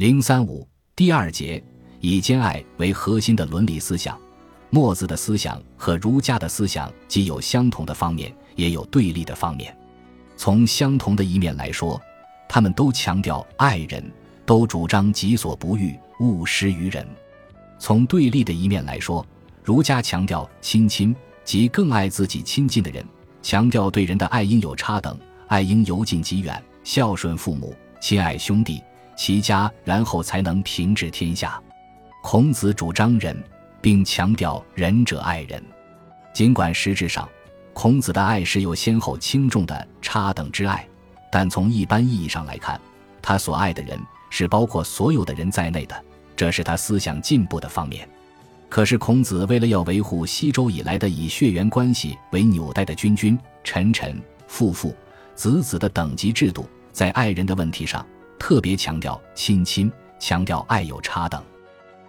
零三五第二节以兼爱为核心的伦理思想，墨子的思想和儒家的思想既有相同的方面，也有对立的方面。从相同的一面来说，他们都强调爱人，都主张己所不欲，勿施于人；从对立的一面来说，儒家强调亲亲，即更爱自己亲近的人，强调对人的爱应有差等，爱应由近及远，孝顺父母，亲爱兄弟。齐家，然后才能平治天下。孔子主张仁，并强调仁者爱人。尽管实质上，孔子的爱是有先后轻重的差等之爱，但从一般意义上来看，他所爱的人是包括所有的人在内的，这是他思想进步的方面。可是，孔子为了要维护西周以来的以血缘关系为纽带的君君、臣臣、父父、子子的等级制度，在爱人的问题上。特别强调亲亲，强调爱有差等。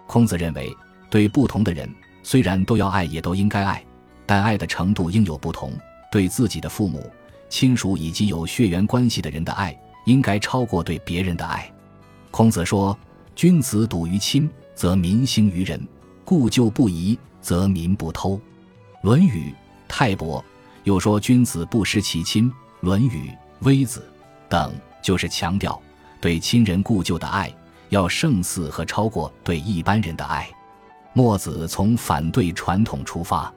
孔子认为，对不同的人，虽然都要爱，也都应该爱，但爱的程度应有不同。对自己的父母、亲属以及有血缘关系的人的爱，应该超过对别人的爱。孔子说：“君子笃于亲，则民兴于仁；故旧不移，则民不偷。”《论语·泰伯》又说：“君子不失其亲。”《论语·微子》等就是强调。对亲人故旧的爱要胜似和超过对一般人的爱。墨子从反对传统出发，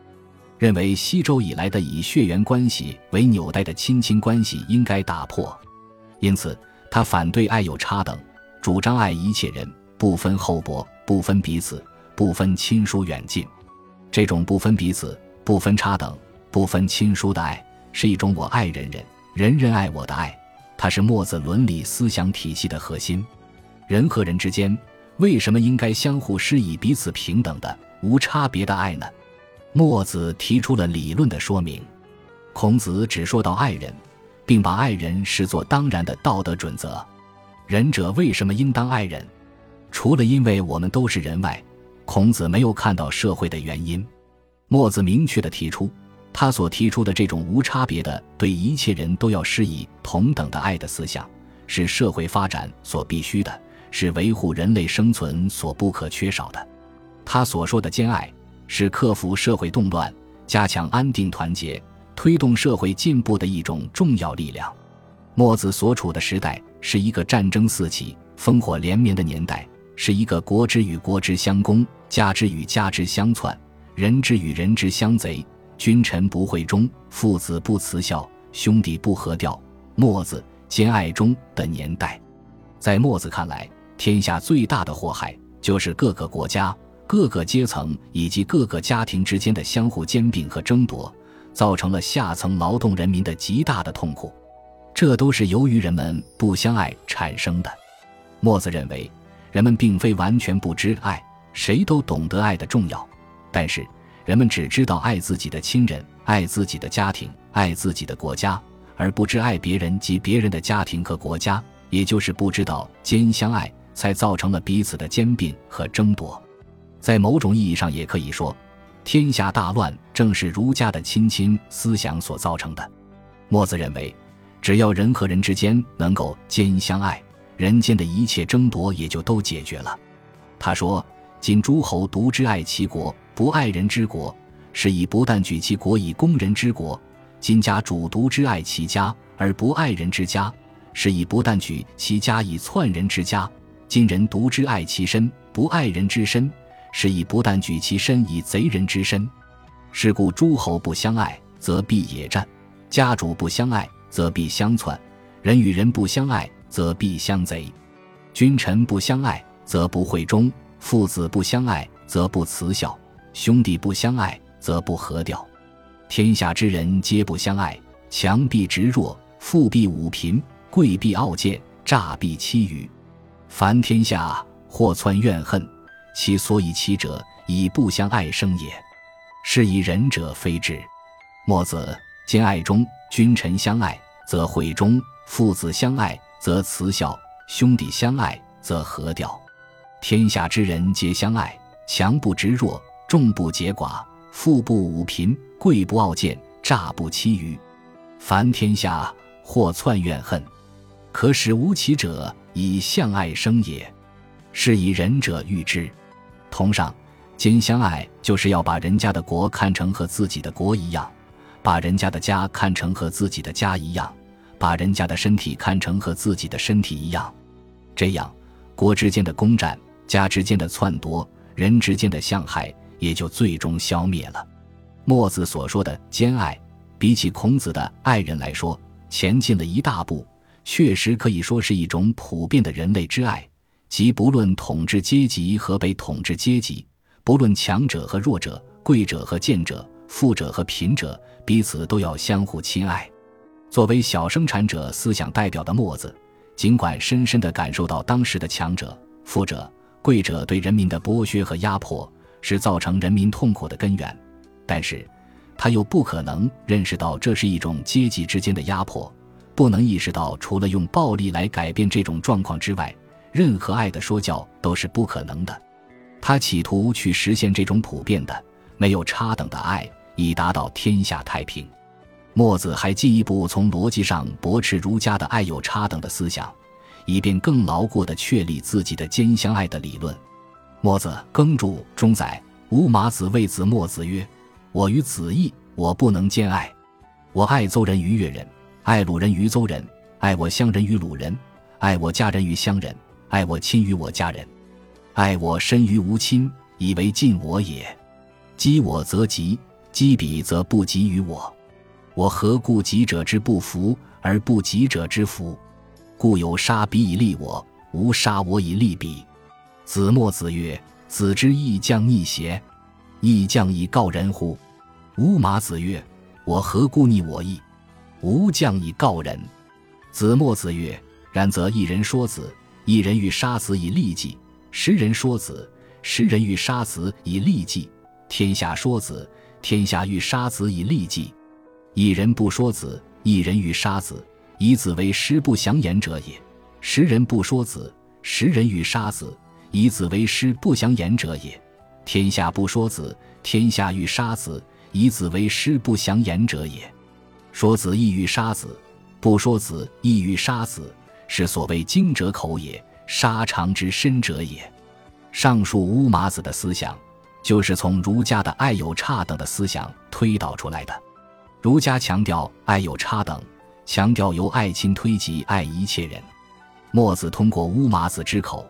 认为西周以来的以血缘关系为纽带的亲亲关系应该打破，因此他反对爱有差等，主张爱一切人，不分厚薄，不分彼此，不分亲疏远近。这种不分彼此、不分差等、不分亲疏的爱，是一种我爱人人，人人爱我的爱。它是墨子伦理思想体系的核心。人和人之间为什么应该相互施以彼此平等的、无差别的爱呢？墨子提出了理论的说明。孔子只说到爱人，并把爱人视作当然的道德准则。仁者为什么应当爱人？除了因为我们都是人外，孔子没有看到社会的原因。墨子明确的提出。他所提出的这种无差别的对一切人都要施以同等的爱的思想，是社会发展所必须的，是维护人类生存所不可缺少的。他所说的兼爱，是克服社会动乱、加强安定团结、推动社会进步的一种重要力量。墨子所处的时代是一个战争四起、烽火连绵的年代，是一个国之与国之相攻，家之与家之相篡，人之与人之相贼。君臣不惠忠，父子不慈孝，兄弟不和调，墨子兼爱中的年代，在墨子看来，天下最大的祸害就是各个国家、各个阶层以及各个家庭之间的相互兼并和争夺，造成了下层劳动人民的极大的痛苦。这都是由于人们不相爱产生的。墨子认为，人们并非完全不知爱，谁都懂得爱的重要，但是。人们只知道爱自己的亲人，爱自己的家庭，爱自己的国家，而不知爱别人及别人的家庭和国家，也就是不知道兼相爱，才造成了彼此的兼并和争夺。在某种意义上，也可以说，天下大乱正是儒家的亲亲思想所造成的。墨子认为，只要人和人之间能够兼相爱，人间的一切争夺也就都解决了。他说：“今诸侯独之爱其国。”不爱人之国，是以不但举其国以攻人之国；今家主独之爱其家而不爱人之家，是以不但举其家以篡人之家；今人独之爱其身，不爱人之身，是以不但举其身以贼人之身。是故诸侯不相爱，则必野战；家主不相爱，则必相篡；人与人不相爱，则必相贼；君臣不相爱，则不会忠；父子不相爱，则不慈孝。兄弟不相爱，则不和调；天下之人皆不相爱，强必执弱，富必侮贫，贵必傲贱，诈必欺愚。凡天下或篡怨恨，其所以欺者，以不相爱生也。是以仁者非之。墨子兼爱中，君臣相爱则惠中，父子相爱则慈孝，兄弟相爱则和调。天下之人皆相爱，强不执弱。众不结寡，富不侮贫，贵不傲贱，诈不欺愚。凡天下或篡怨恨，可使无其者，以相爱生也。是以仁者喻之。同上，兼相爱就是要把人家的国看成和自己的国一样，把人家的家看成和自己的家一样，把人家的身体看成和自己的身体一样。这样，国之间的攻占，家之间的篡夺，人之间的相害，也就最终消灭了。墨子所说的兼爱，比起孔子的爱人来说，前进了一大步，确实可以说是一种普遍的人类之爱，即不论统治阶级和被统治阶级，不论强者和弱者，贵者和贱者，富者和贫者，彼此都要相互亲爱。作为小生产者思想代表的墨子，尽管深深地感受到当时的强者、富者、贵者对人民的剥削和压迫是造成人民痛苦的根源。但是，他又不可能认识到这是一种阶级之间的压迫，不能意识到除了用暴力来改变这种状况之外，任何爱的说教都是不可能的。他企图去实现这种普遍的、没有差等的爱，以达到天下太平。墨子还进一步从逻辑上驳斥儒家的爱有差等的思想，以便更牢固地确立自己的兼相爱的理论。墨子耕注中载：吾马子谓子墨子曰。我与子义，我不能兼爱。我爱邹人于越人，爱鲁人于邹人，爱我乡人于鲁人，爱我家人于乡人，爱我亲于我家人，爱我身于无亲，以为尽我也。积我则吉，积彼则不及于我。我何故己者之不服，而不及者之服？故有杀彼以利我，无杀我以利彼。子墨子曰：“子之义将逆邪？义将以告人乎？”吾马子曰：“我何故逆我意？吾将以告人。”子墨子曰：“然则一人说子，一人欲杀子以利己；十人说子，十人欲杀子以利己；天下说子，天下欲杀子以利己。一人不说子，一人欲杀子，以子为师不祥言者也；十人不说子，十人欲杀子，以子为师不祥言者也。天下不说子，天下欲杀子。”以子为师不祥言者也，说子意欲杀子，不说子意欲杀子，是所谓精者口也，杀长之深者也。上述乌马子的思想，就是从儒家的爱有差等的思想推导出来的。儒家强调爱有差等，强调由爱亲推及爱一切人。墨子通过乌马子之口，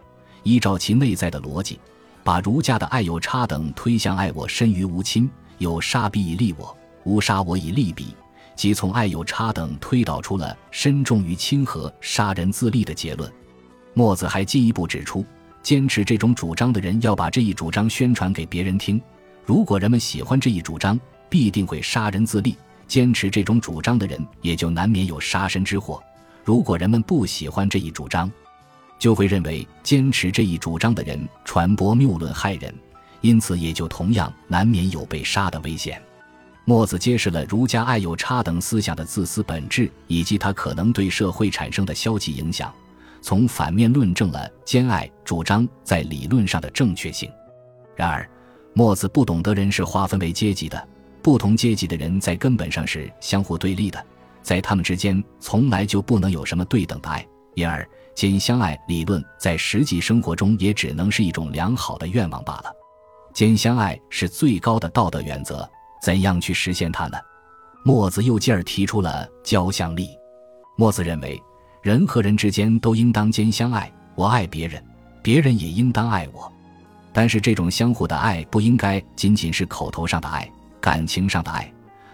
依照其内在的逻辑，把儒家的爱有差等推向爱我身于无亲。有杀彼以利我，无杀我以利彼，即从爱有差等推导出了身重于亲和、杀人自利的结论。墨子还进一步指出，坚持这种主张的人要把这一主张宣传给别人听。如果人们喜欢这一主张，必定会杀人自利；坚持这种主张的人也就难免有杀身之祸。如果人们不喜欢这一主张，就会认为坚持这一主张的人传播谬论害人。因此，也就同样难免有被杀的危险。墨子揭示了儒家爱有差等思想的自私本质，以及它可能对社会产生的消极影响，从反面论证了兼爱主张在理论上的正确性。然而，墨子不懂得人是划分为阶级的，不同阶级的人在根本上是相互对立的，在他们之间从来就不能有什么对等的爱，因而兼相爱理论在实际生活中也只能是一种良好的愿望罢了。兼相爱是最高的道德原则，怎样去实现它呢？墨子又继而提出了交相利。墨子认为，人和人之间都应当兼相爱，我爱别人，别人也应当爱我。但是，这种相互的爱不应该仅仅是口头上的爱、感情上的爱，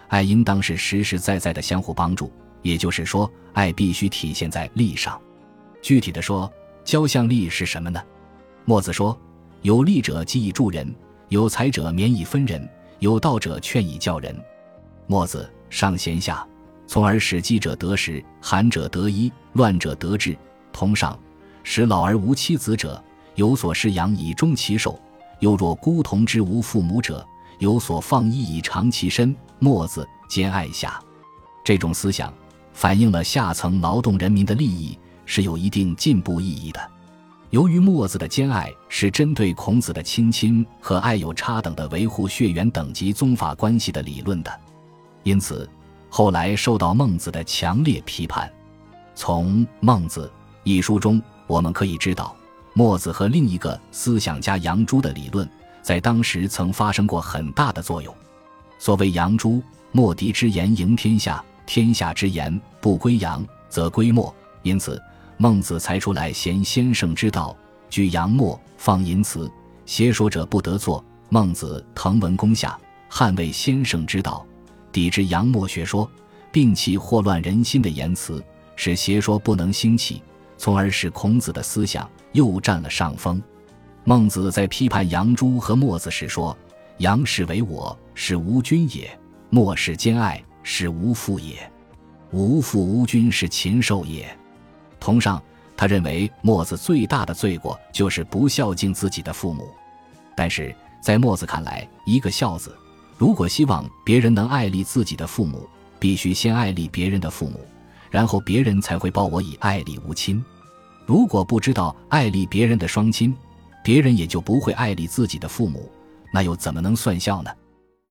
爱应当是实实在在的相互帮助。也就是说，爱必须体现在利上。具体的说，交相利是什么呢？墨子说：“有利者即以助人。”有才者免以分人，有道者劝以教人。墨子上贤下，从而使饥者得食，寒者得衣，乱者得治。同上，使老而无妻子者有所饲养以终其寿；又若孤童之无父母者，有所放逸以长其身。墨子兼爱下，这种思想反映了下层劳动人民的利益，是有一定进步意义的。由于墨子的兼爱是针对孔子的亲亲和爱有差等的维护血缘等级宗法关系的理论的，因此后来受到孟子的强烈批判。从《孟子》一书中，我们可以知道，墨子和另一个思想家杨朱的理论，在当时曾发生过很大的作用。所谓杨朱，墨翟之言赢天下，天下之言不归杨，则归墨。因此，孟子才出来贤先生之道，举杨墨，放淫词，邪说者不得做。孟子滕文公下，捍卫先生之道，抵制杨墨学说，摒弃祸乱人心的言辞，使邪说不能兴起。从而使孔子的思想又占了上风。孟子在批判杨朱和墨子时说：“杨氏为我，是无君也；墨氏兼爱，是无父也。无父无君，是禽兽也。”同上，他认为墨子最大的罪过就是不孝敬自己的父母。但是在墨子看来，一个孝子如果希望别人能爱立自己的父母，必须先爱立别人的父母，然后别人才会报我以爱立无亲。如果不知道爱立别人的双亲，别人也就不会爱立自己的父母，那又怎么能算孝呢？